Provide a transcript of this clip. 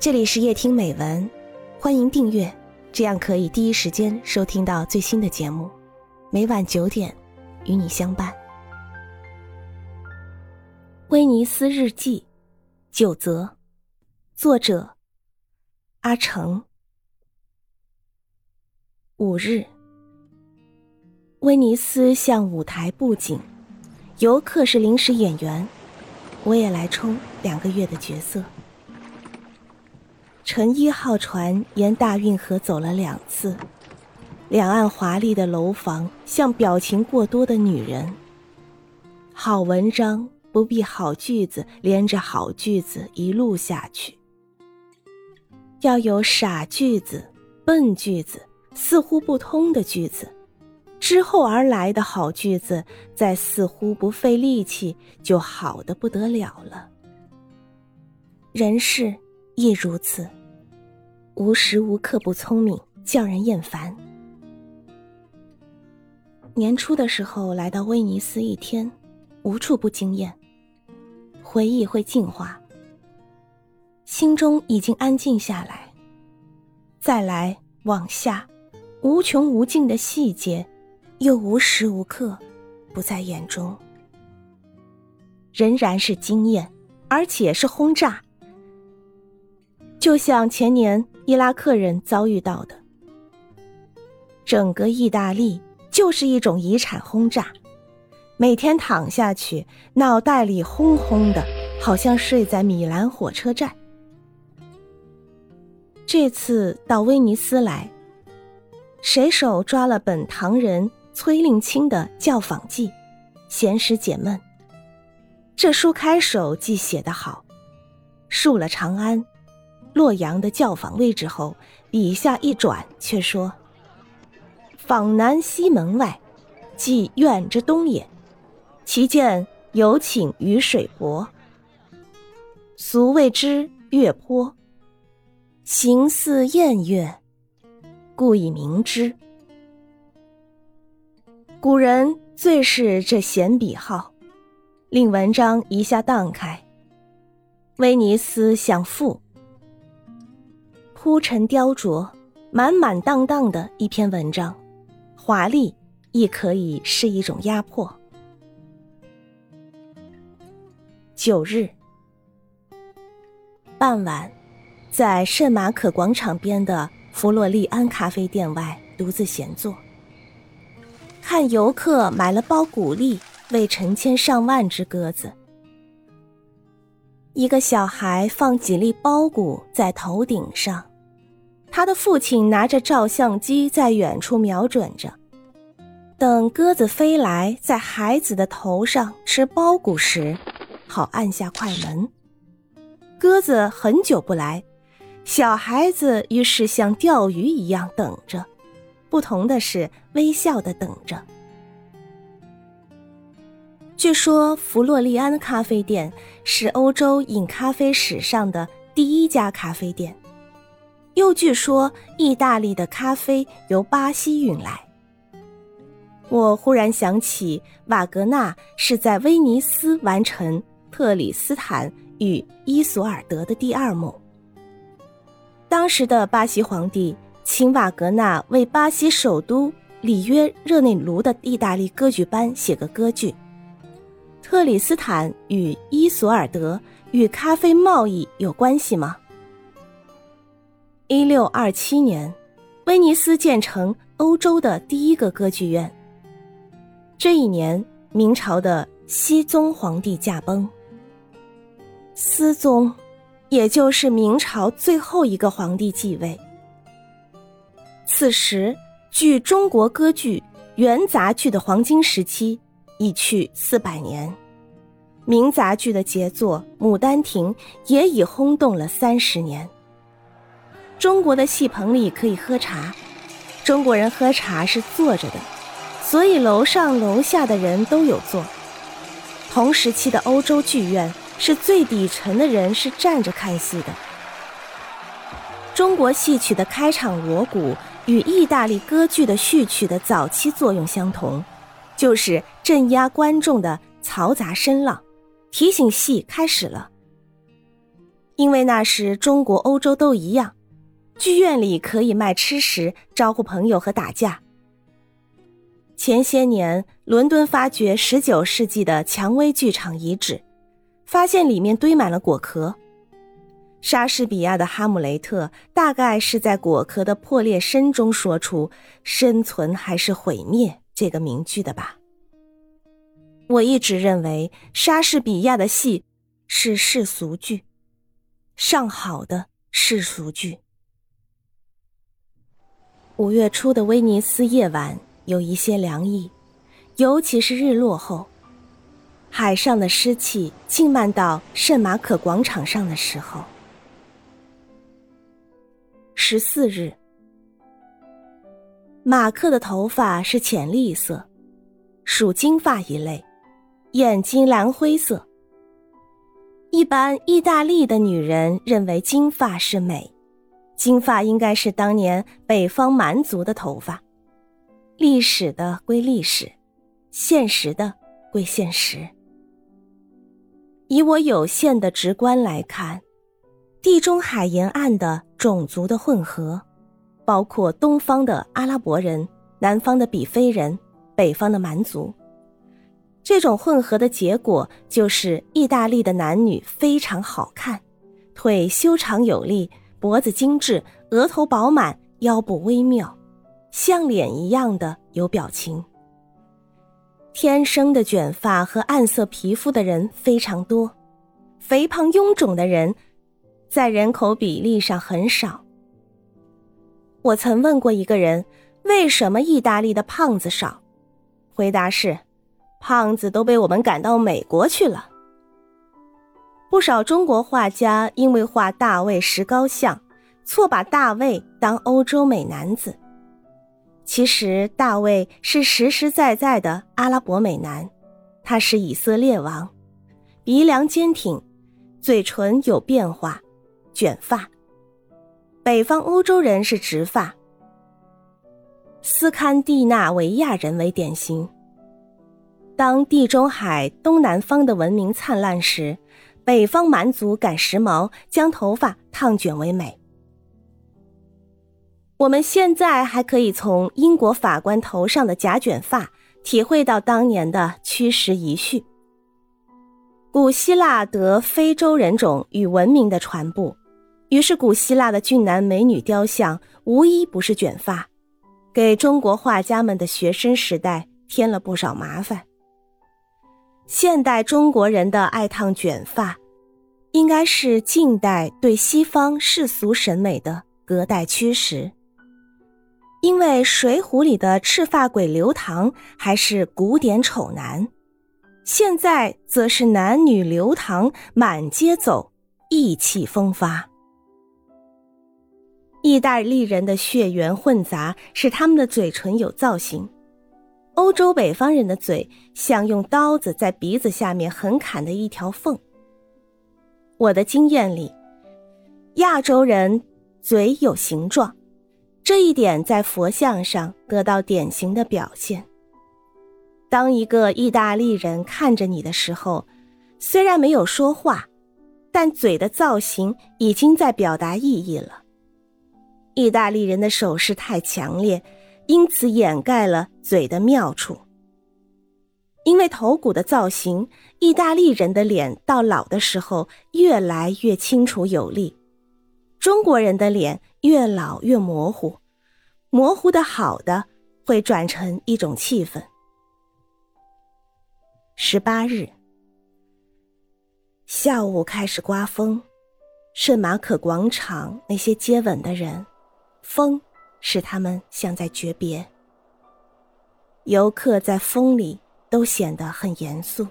这里是夜听美文，欢迎订阅，这样可以第一时间收听到最新的节目。每晚九点，与你相伴。威尼斯日记，九则，作者阿成。五日，威尼斯像舞台布景，游客是临时演员，我也来充两个月的角色。乘一号船沿大运河走了两次，两岸华丽的楼房像表情过多的女人。好文章不必好句子连着好句子一路下去，要有傻句子、笨句子、似乎不通的句子，之后而来的好句子，在似乎不费力气就好的不得了了。人事亦如此。无时无刻不聪明，叫人厌烦。年初的时候来到威尼斯一天，无处不惊艳。回忆会净化，心中已经安静下来。再来往下，无穷无尽的细节，又无时无刻不在眼中。仍然是惊艳，而且是轰炸。就像前年伊拉克人遭遇到的，整个意大利就是一种遗产轰炸，每天躺下去，脑袋里轰轰的，好像睡在米兰火车站。这次到威尼斯来，随手抓了本唐人崔令钦的《教坊记》，闲时解闷。这书开首即写得好，述了长安。洛阳的教坊位置后，笔下一转，却说：“坊南西门外，即院之东也。其见有请于水泊，俗谓之月坡，形似宴月，故以名之。古人最是这闲笔号，令文章一下荡开。威尼斯像赋。”铺陈雕琢，满满当当的一篇文章，华丽亦可以是一种压迫。九日傍晚，在圣马可广场边的弗洛利安咖啡店外独自闲坐，看游客买了包谷粒喂成千上万只鸽子。一个小孩放几粒苞谷在头顶上。他的父亲拿着照相机在远处瞄准着，等鸽子飞来，在孩子的头上吃苞谷时，好按下快门。鸽子很久不来，小孩子于是像钓鱼一样等着，不同的是微笑的等着。据说弗洛利安咖啡店是欧洲饮咖啡史上的第一家咖啡店。又据说，意大利的咖啡由巴西运来。我忽然想起，瓦格纳是在威尼斯完成《特里斯坦与伊索尔德》的第二幕。当时的巴西皇帝请瓦格纳为巴西首都里约热内卢的意大利歌剧班写个歌剧，《特里斯坦与伊索尔德》与咖啡贸易有关系吗？一六二七年，威尼斯建成欧洲的第一个歌剧院。这一年，明朝的熹宗皇帝驾崩。思宗，也就是明朝最后一个皇帝继位。此时，距中国歌剧元杂剧的黄金时期已去四百年，民杂剧的杰作《牡丹亭》也已轰动了三十年。中国的戏棚里可以喝茶，中国人喝茶是坐着的，所以楼上楼下的人都有座。同时期的欧洲剧院是最底层的人是站着看戏的。中国戏曲的开场锣鼓与意大利歌剧的序曲的早期作用相同，就是镇压观众的嘈杂声浪，提醒戏开始了。因为那时中国、欧洲都一样，剧院里可以卖吃食、招呼朋友和打架。前些年，伦敦发掘十九世纪的蔷薇剧场遗址，发现里面堆满了果壳。莎士比亚的《哈姆雷特》大概是在果壳的破裂声中说出“生存还是毁灭”这个名句的吧。我一直认为莎士比亚的戏是世俗剧，上好的世俗剧。五月初的威尼斯夜晚。有一些凉意，尤其是日落后，海上的湿气浸漫到圣马可广场上的时候。十四日，马克的头发是浅栗色，属金发一类，眼睛蓝灰色。一般意大利的女人认为金发是美，金发应该是当年北方蛮族的头发。历史的归历史，现实的归现实。以我有限的直观来看，地中海沿岸的种族的混合，包括东方的阿拉伯人、南方的比非人、北方的蛮族，这种混合的结果就是意大利的男女非常好看，腿修长有力，脖子精致，额头饱满，腰部微妙。像脸一样的有表情。天生的卷发和暗色皮肤的人非常多，肥胖臃肿的人在人口比例上很少。我曾问过一个人，为什么意大利的胖子少？回答是，胖子都被我们赶到美国去了。不少中国画家因为画大卫石膏像，错把大卫当欧洲美男子。其实大卫是实实在在的阿拉伯美男，他是以色列王，鼻梁坚挺，嘴唇有变化，卷发。北方欧洲人是直发，斯堪的纳维亚人为典型。当地中海东南方的文明灿烂时，北方蛮族赶时髦，将头发烫卷为美。我们现在还可以从英国法官头上的假卷发体会到当年的驱时遗绪。古希腊得非洲人种与文明的传播，于是古希腊的俊男美女雕像无一不是卷发，给中国画家们的学生时代添了不少麻烦。现代中国人的爱烫卷发，应该是近代对西方世俗审美的隔代驱使。因为《水浒》里的赤发鬼刘唐还是古典丑男，现在则是男女流唐满街走，意气风发。意大利人的血缘混杂，使他们的嘴唇有造型；欧洲北方人的嘴像用刀子在鼻子下面横砍的一条缝。我的经验里，亚洲人嘴有形状。这一点在佛像上得到典型的表现。当一个意大利人看着你的时候，虽然没有说话，但嘴的造型已经在表达意义了。意大利人的手势太强烈，因此掩盖了嘴的妙处。因为头骨的造型，意大利人的脸到老的时候越来越清楚有力。中国人的脸越老越模糊，模糊的好的会转成一种气氛。十八日下午开始刮风，圣马可广场那些接吻的人，风使他们像在诀别。游客在风里都显得很严肃。